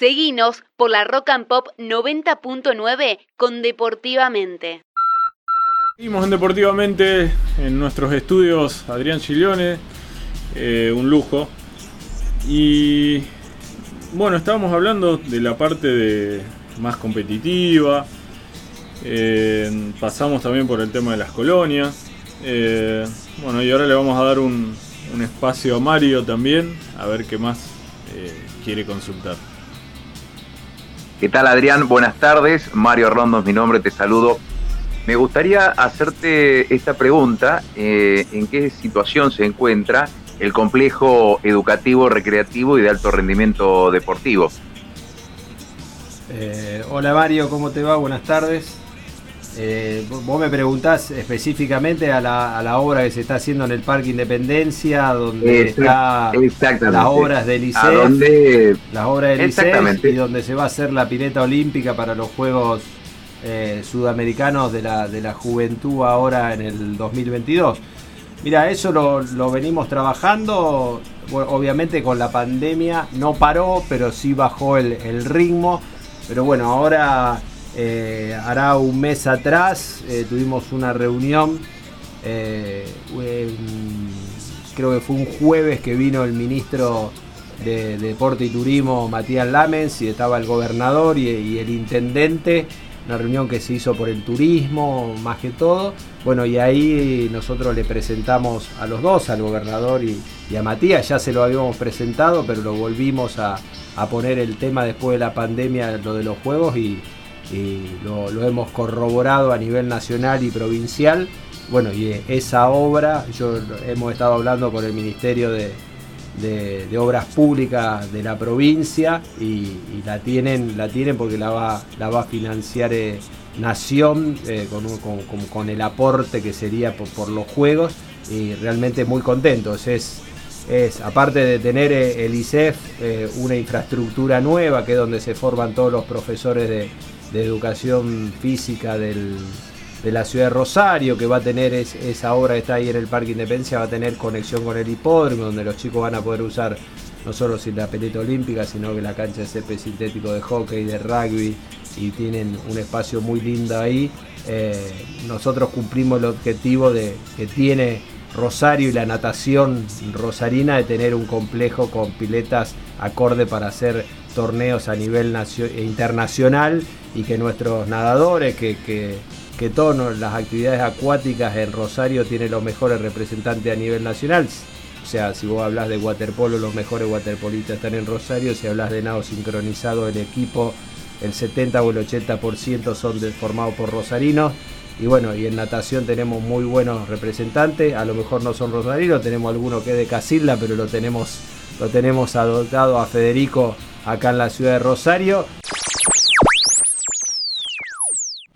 Seguinos por la Rock and Pop 90.9 con Deportivamente. Seguimos en Deportivamente en nuestros estudios Adrián Giglione, eh, un lujo. Y bueno, estábamos hablando de la parte de más competitiva. Eh, pasamos también por el tema de las colonias. Eh, bueno, y ahora le vamos a dar un espacio a Mario también, a ver qué más quiere consultar. ¿Qué tal Adrián? Buenas tardes. Mario Rondo es mi nombre, te saludo. Me gustaría hacerte esta pregunta, eh, ¿en qué situación se encuentra el complejo educativo, recreativo y de alto rendimiento deportivo? Eh, hola Mario, ¿cómo te va? Buenas tardes. Eh, vos me preguntás específicamente a la, obra que se está haciendo en el Parque Independencia, donde está las obras del ICEF, las obras del ICEF y donde se va a hacer la pileta olímpica para los Juegos eh, Sudamericanos de la, de la Juventud ahora en el 2022. Mira, eso lo, venimos trabajando, obviamente con la pandemia no paró, pero sí bajó el, el ritmo. Pero bueno, ahora eh, hará un mes atrás eh, tuvimos una reunión, eh, creo que fue un jueves que vino el ministro de, Deporte y Turismo, Matías Lamens, y estaba el gobernador y, el intendente, una reunión que se hizo por el turismo más que todo. Bueno, y ahí nosotros le presentamos a los dos, al gobernador y, a Matías, ya se lo habíamos presentado, pero lo volvimos a, a poner el tema después de la pandemia, lo de los juegos y lo, hemos corroborado a nivel nacional y provincial. Bueno, y esa obra, yo hemos estado hablando con el Ministerio de, Obras Públicas de la provincia y, la tienen, la tienen porque la va, la va a financiar eh, Nación eh, con, el aporte que sería por, los juegos y realmente muy contentos. Es, es, aparte de tener eh, el ICEF, una infraestructura nueva, que es donde se forman todos los profesores de, de educación física de la ciudad de Rosario, que va a tener esa obra que está ahí en el Parque Independencia, va a tener conexión con el hipódromo, donde los chicos van a poder usar no solo la pelota olímpica, sino que la cancha de césped sintético de hockey, de rugby, y tienen un espacio muy lindo ahí. Eh, nosotros cumplimos el objetivo de que tiene Rosario y la natación rosarina de tener un complejo con piletas acorde para hacer torneos a nivel internacional y que nuestros nadadores, que, que, todas las actividades acuáticas en Rosario tienen los mejores representantes a nivel nacional. O sea, si vos hablas de waterpolo, los mejores waterpolistas están en Rosario. Si hablas de nado sincronizado, el equipo, el 70 o el 80% son formados por rosarinos. Y bueno, y en natación tenemos muy buenos representantes. A lo mejor no son rosarinos, tenemos alguno que es de Casilda, pero lo tenemos, lo tenemos adoptado a Federico acá en la ciudad de Rosario.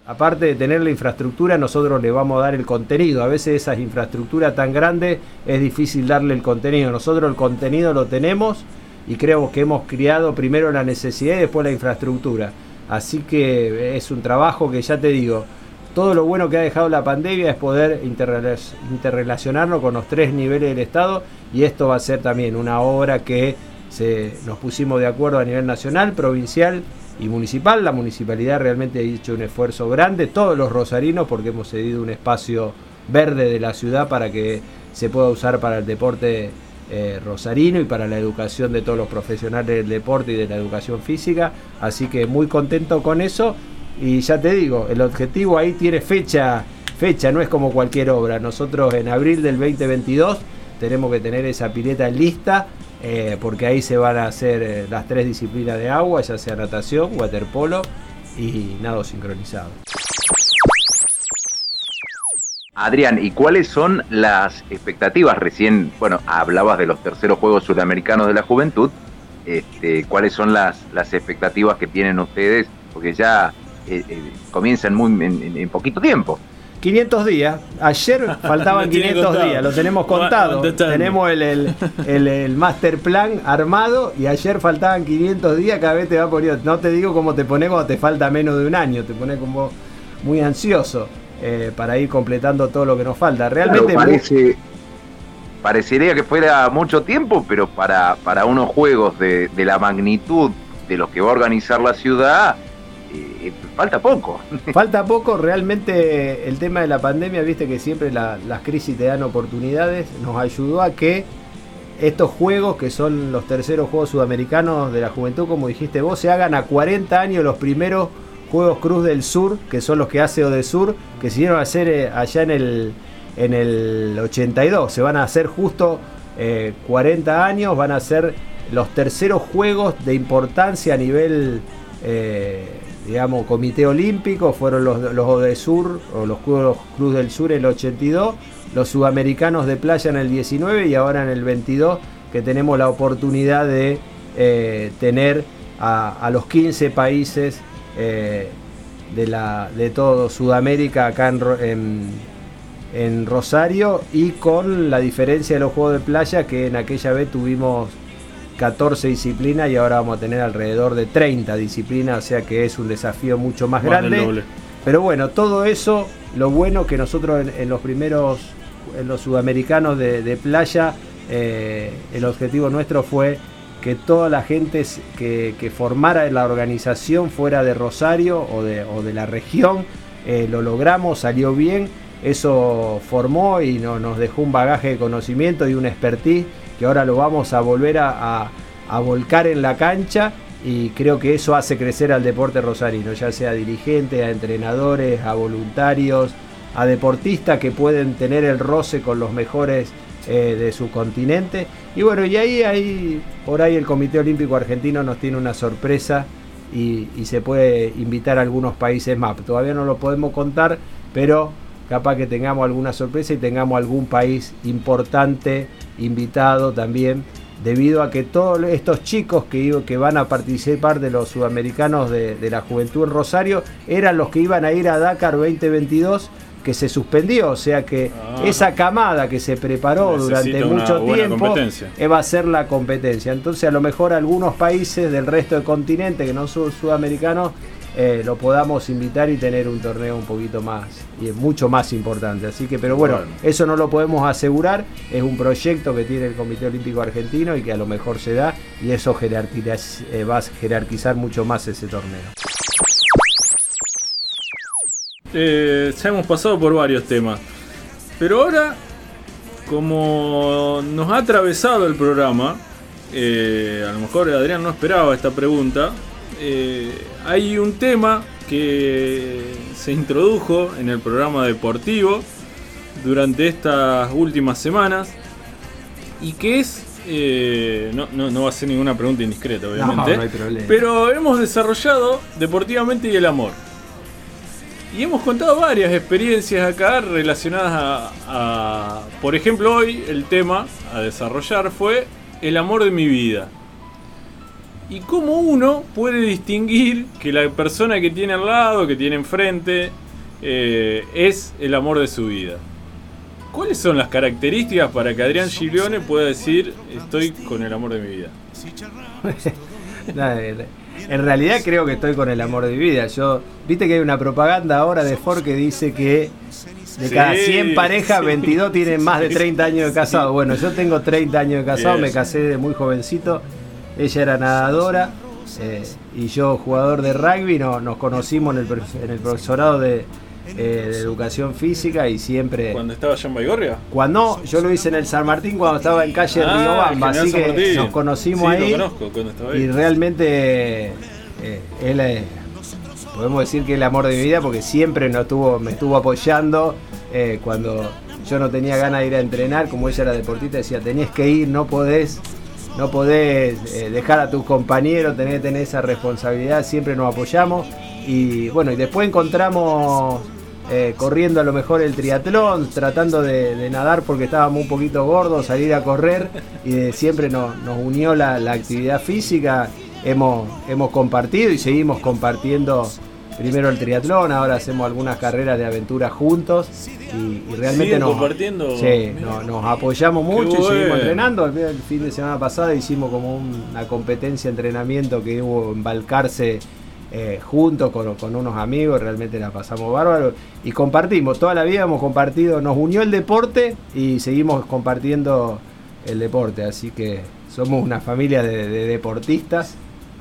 Aparte de tener la infraestructura, nosotros le vamos a dar el contenido. A veces esas infraestructuras tan grandes es difícil darle el contenido. Nosotros el contenido lo tenemos y creo que hemos criado primero la necesidad y después la infraestructura. Así que es un trabajo que ya te digo, todo lo bueno que ha dejado la pandemia es poder interrelacionarnos con los tres niveles del Estado y esto va a ser también una obra que se, nos pusimos de acuerdo a nivel nacional, provincial y municipal. La municipalidad realmente ha hecho un esfuerzo grande, todos los rosarinos, porque hemos cedido un espacio verde de la ciudad para que se pueda usar para el deporte eh, rosarino y para la educación de todos los profesionales del deporte y de la educación física. Así que muy contento con eso. Y ya te digo, el objetivo ahí tiene fecha, fecha, no es como cualquier obra. Nosotros en abril del 2022 tenemos que tener esa pileta lista eh, porque ahí se van a hacer eh, las tres disciplinas de agua, ya sea natación, waterpolo y nado sincronizado. Adrián, ¿y cuáles son las expectativas? Recién, bueno, hablabas de los terceros Juegos Sudamericanos de la Juventud. Este, ¿Cuáles son las, las expectativas que tienen ustedes? Porque ya eh, comienzan muy en poquito tiempo. 500 días. Ayer faltaban 500 días, lo tenemos contado. Tenemos el, master plan armado y ayer faltaban 500 días. Cada vez te va poniendo. No te digo cómo te pones cuando te falta menos de un año, te pones como muy ansioso eh, para ir completando todo lo que nos falta. Realmente. parece, parecería que fuera mucho tiempo, pero para, para unos juegos de, de la magnitud de lo que va a organizar la ciudad, falta poco. Falta poco, realmente el tema de la pandemia, viste que siempre las crisis te dan oportunidades, nos ayudó a que estos juegos, que son los terceros Juegos Sudamericanos de la Juventud, como dijiste vos, se hagan a 40 años los primeros Juegos Cruz del Sur, que son los que hace Odesur, que se dieron a hacer eh, allá en el, en el 82. Se van a hacer justo 40 eh, años, van a ser los terceros Juegos de importancia a nivel, eh, digamos, Comité Olímpico. Fueron los, los Odesur o los Juegos Cruz del Sur en el 82 los sudamericanos de playa en el 19 y ahora en el 22 que tenemos la oportunidad de eh, tener a, los 15 países eh, de, la, de todo Sudamérica acá en, en, Rosario y con la diferencia de los juegos de playa que en aquella vez tuvimos 14 disciplinas y ahora vamos a tener alrededor de 30 disciplinas, o sea que es un desafío mucho más, grande. Pero bueno, todo eso, lo bueno que nosotros en los primeros en los sudamericanos de, playa, eh, el objetivo nuestro fue que toda la gente que, formara la organización fuera de Rosario o de, la región, eh, lo logramos, salió bien, eso formó y nos dejó un bagaje de conocimiento y un expertise que ahora lo vamos a volver a, volcar en la cancha y creo que eso hace crecer al deporte rosarino, ya sea a dirigentes, a entrenadores, a voluntarios, a deportistas que pueden tener el roce con los mejores eh, de su continente. Y bueno, y ahí, ahí, por ahí el Comité Olímpico Argentino nos tiene una sorpresa y, se puede invitar a algunos países más. Todavía no lo podemos contar, pero capaz que tengamos alguna sorpresa y tengamos algún país importante invitado también, debido a que todos estos chicos que, que van a participar de los sudamericanos de, de la juventud en Rosario eran los que iban a ir a Dakar 2022 que se suspendió, o sea que ah. esa camada que se preparó durante mucho tiempo eh, va a ser la competencia. Entonces a lo mejor algunos países del resto del continente que no son sudamericanos eh, lo podamos invitar y tener un torneo un poquito más y mucho más importante. Así que, pero bueno, eso no lo podemos asegurar. Es un proyecto que tiene el Comité Olímpico Argentino y que a lo mejor se da y eso eh, va a jerarquizar mucho más ese torneo. Eh, ya hemos pasado por varios temas. Pero ahora, como nos ha atravesado el programa, a lo mejor Adrián no esperaba esta pregunta, eh, hay un tema que se introdujo en el programa deportivo durante estas últimas semanas y que es no, no, va a ser ninguna pregunta indiscreta, obviamente. pero hemos desarrollado deportivamente y el amor. Y hemos contado varias experiencias acá relacionadas a, por ejemplo, hoy el tema a desarrollar fue el amor de mi vida. Y cómo uno puede distinguir que la persona que tiene al lado, que tiene enfrente, eh, es el amor de su vida. ¿Cuáles son las características para que Adrián Giglione pueda decir estoy con el amor de mi vida? En realidad creo que estoy con el amor de mi vida. Yo, viste que hay una propaganda ahora de Ford que dice que de cada 100 parejas, 22 tienen más de 30 años de casado. Bueno, yo tengo 30 años de casado, me casé de muy jovencito. Ella era nadadora eh, y yo jugador de rugby. No, nos conocimos en el, en el profesorado de, eh, de educación física y siempre. ¿Cuando estaba allá en Baigorria? Cuando yo lo hice en el San Martín cuando estaba en calle ah, Río Bamba, así que nos conocimos ahí, Y realmente eh, él podemos decir que es el amor de mi vida porque siempre nos me estuvo apoyando cuando yo no tenía ganas de ir a entrenar, como ella era deportista, decía tenés que ir, no podés. No podés dejar a tus compañeros, tenés tener esa responsabilidad, siempre nos apoyamos. Y bueno, y después encontramos eh, corriendo a lo mejor el triatlón, tratando de, nadar porque estábamos un poquito gordos, salir a correr y siempre nos, unió la, actividad física. Hemos, hemos compartido y seguimos compartiendo primero el triatlón, ahora hacemos algunas carreras de aventura juntos y, realmente nos, nos, apoyamos mucho y seguimos entrenando. El fin de semana pasado hicimos como una competencia de entrenamiento que hubo en Balcarce eh, juntos con, unos amigos, realmente la pasamos bárbaro y compartimos, toda la vida hemos compartido, nos unió el deporte y seguimos compartiendo el deporte, así que somos una familia de, deportistas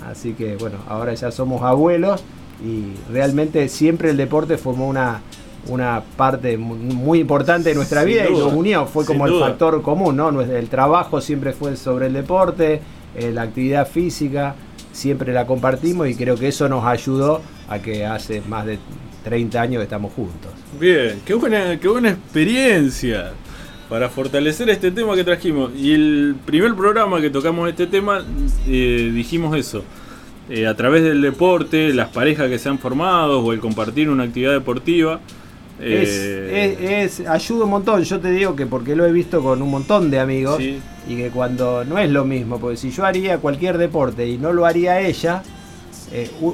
Así que bueno, ahora ya somos abuelos y realmente siempre el deporte formó una, una parte muy importante de nuestra vida y nos unió, fue como el factor común, ¿no? El trabajo siempre fue sobre el deporte, eh, la actividad física, siempre la compartimos y creo que eso nos ayudó a que hace más de 30 años que estamos juntos. Bien, qué buena, qué buena experiencia para fortalecer este tema que trajimos. Y el primer programa que tocamos este tema, eh, dijimos eso. Eh, a través del deporte, las parejas que se han formado o el compartir una actividad deportiva. Eh, es, ayuda un montón, yo te digo que porque lo he visto con un montón de amigos y que cuando no es lo mismo, porque si yo haría cualquier deporte y no lo haría ella,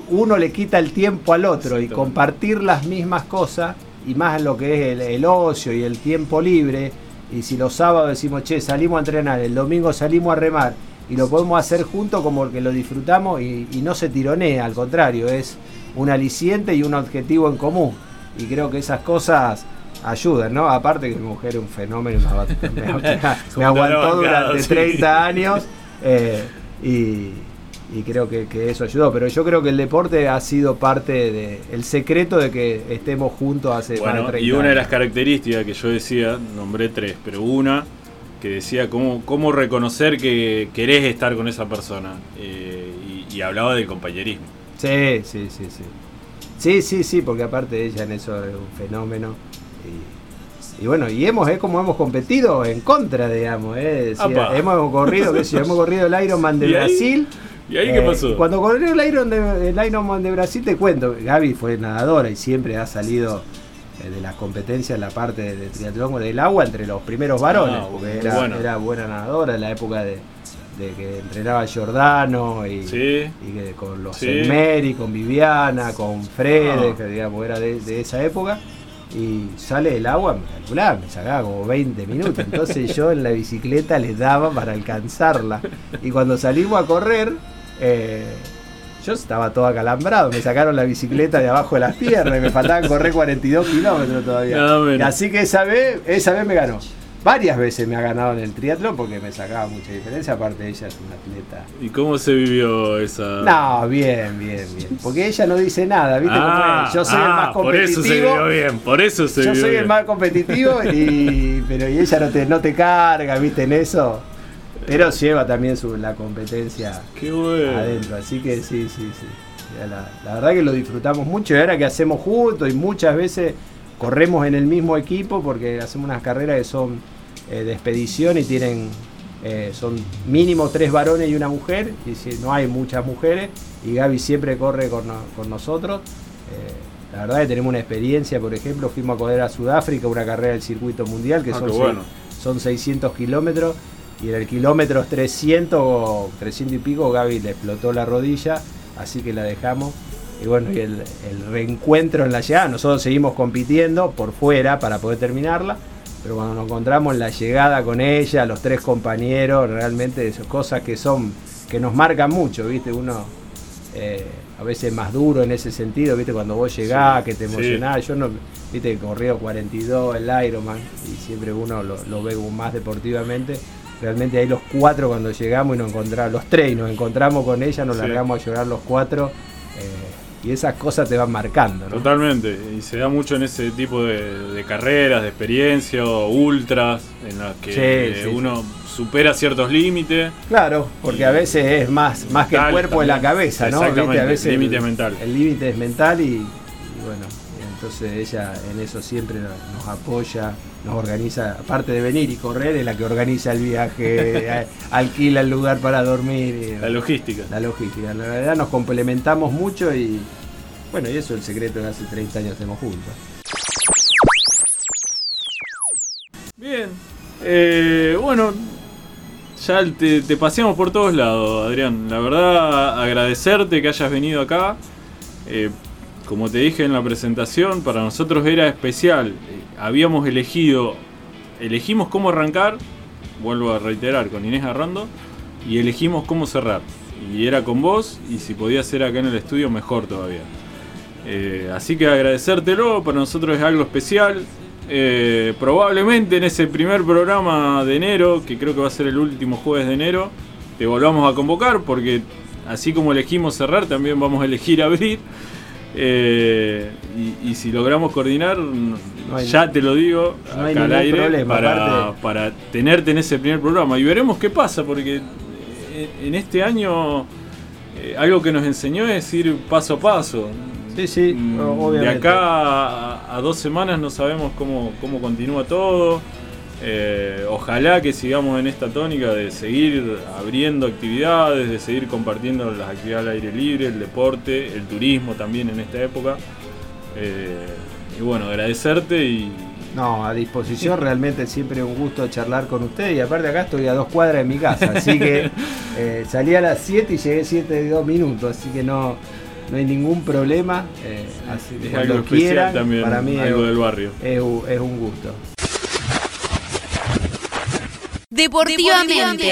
uno le quita el tiempo al otro y compartir las mismas cosas y más lo que es el ocio y el tiempo libre. Y si los sábados decimos, che, salimos a entrenar, el domingo salimos a remar y lo podemos hacer juntos como que lo disfrutamos y, no se tironea, al contrario, es un aliciente y un objetivo en común. Y creo que esas cosas ayudan, ¿no? Aparte que mi mujer es un fenómeno, me, aguantó durante 30 años eh, y y creo que, eso ayudó. Pero yo creo que el deporte ha sido parte del el secreto de que estemos juntos hace bueno, 30 Y una de las características que yo decía, nombré tres, pero una que decía cómo, cómo reconocer que querés estar con esa persona. Eh, y, hablaba del compañerismo. Sí, sí, sí, sí. Sí, sí, sí, porque aparte ella en eso es un fenómeno. Y, bueno, y hemos, es como hemos competido en contra, digamos. Eh, hemos corrido, qué sé hemos corrido el Ironman de Brasil. ¿Y ahí qué eh, pasó? Cuando corrió el, Iron de, el Ironman de Brasil, te cuento, Gaby fue nadadora y siempre ha salido de las competencias en la parte de, triatlón del agua entre los primeros varones, ah, porque era, buena nadadora en la época de, que entrenaba Giordano y, que con los sí. con Viviana, con Fred, ah. que digamos era de, esa época. Y sale del agua, me calculaba, me sacaba como 20 minutos. Entonces yo en la bicicleta les daba para alcanzarla. Y cuando salimos a correr, eh, yo estaba todo acalambrado, me sacaron la bicicleta de abajo de las piernas y me faltaban correr 42 kilómetros todavía. así que esa vez, esa vez me ganó. Varias veces me ha ganado en el triatlón porque me sacaba mucha diferencia, aparte ella es una atleta. ¿Y cómo se vivió esa? No, bien, bien, bien. Porque ella no dice nada, ¿viste? Ah, yo soy el más competitivo. Por eso se vivió bien, por eso se Yo soy el más competitivo y pero y ella no te, no te carga, ¿viste? En eso. Pero lleva también su, la competencia adentro, así que sí, sí, sí. La, verdad que lo disfrutamos mucho y ahora que hacemos juntos y muchas veces corremos en el mismo equipo porque hacemos unas carreras que son eh, de expedición y tienen eh, son mínimo tres varones y una mujer y si no hay muchas mujeres y Gaby siempre corre con, nosotros. Eh, la verdad que tenemos una experiencia por ejemplo fuimos a correr a Sudáfrica una carrera del circuito mundial que ah, son, son 600 kilómetros y en el kilómetro 300 o 300 y pico Gaby le explotó la rodilla, así que la dejamos. Y bueno, y el, reencuentro en la llegada, nosotros seguimos compitiendo por fuera para poder terminarla, pero cuando nos encontramos en la llegada con ella, los tres compañeros, realmente esas cosas que son, que nos marcan mucho, ¿viste? Uno eh, a veces más duro en ese sentido, ¿viste? Cuando vos llegás, que te emocionás, yo no, ¿viste? Corrió 42 el Ironman y siempre uno lo, lo ve más deportivamente realmente ahí los cuatro cuando llegamos y nos encontramos, los tres y nos encontramos con ella, nos largamos a llorar los cuatro. Eh, y esas cosas te van marcando. Totalmente, y se da mucho en ese tipo de, carreras, de experiencia o ultras, en las que uno supera ciertos límites. Claro, porque a veces es más, más que el cuerpo de la cabeza, ¿no? Exactamente, A veces el límite mental. El límite es mental y bueno, entonces ella en eso siempre nos apoya, nos organiza, aparte de venir y correr, es la que organiza el viaje, alquila el lugar para dormir. la logística. La logística. La verdad nos complementamos mucho y bueno, y eso es el secreto de hace 30 años estemos juntos. Bien. Eh, bueno, ya te, te, paseamos por todos lados, Adrián. La verdad, agradecerte que hayas venido acá. Eh, como te dije en la presentación, para nosotros era especial. Habíamos elegido, elegimos cómo arrancar, vuelvo a reiterar, con Inés Arrando, y elegimos cómo cerrar. Y era con vos, y si podía ser acá en el estudio, mejor todavía. Eh, así que agradecértelo, para nosotros es algo especial. Eh, probablemente en ese primer programa de enero, que creo que va a ser el último jueves de enero, te volvamos a convocar porque así como elegimos cerrar, también vamos a elegir abrir. Eh, y, si logramos coordinar, ya te lo digo, acá al aire, para, para, tenerte en ese primer programa. Y veremos qué pasa, porque en este año eh, algo que nos enseñó es ir paso a paso. Sí, sí, mm, obviamente. De acá a, dos semanas no sabemos cómo, cómo continúa todo. Eh, ojalá que sigamos en esta tónica de seguir abriendo actividades, de seguir compartiendo las actividades al aire libre, el deporte, el turismo también en esta época. Eh, y bueno, agradecerte y... No, a disposición, realmente siempre un gusto charlar con usted y aparte acá estoy a dos cuadras de mi casa, así que eh, salí a las 7 y llegué 7 de 2 minutos, así que no, no hay ningún problema. así, es algo también, para mí algo del barrio. Es, es un gusto. Deportivamente.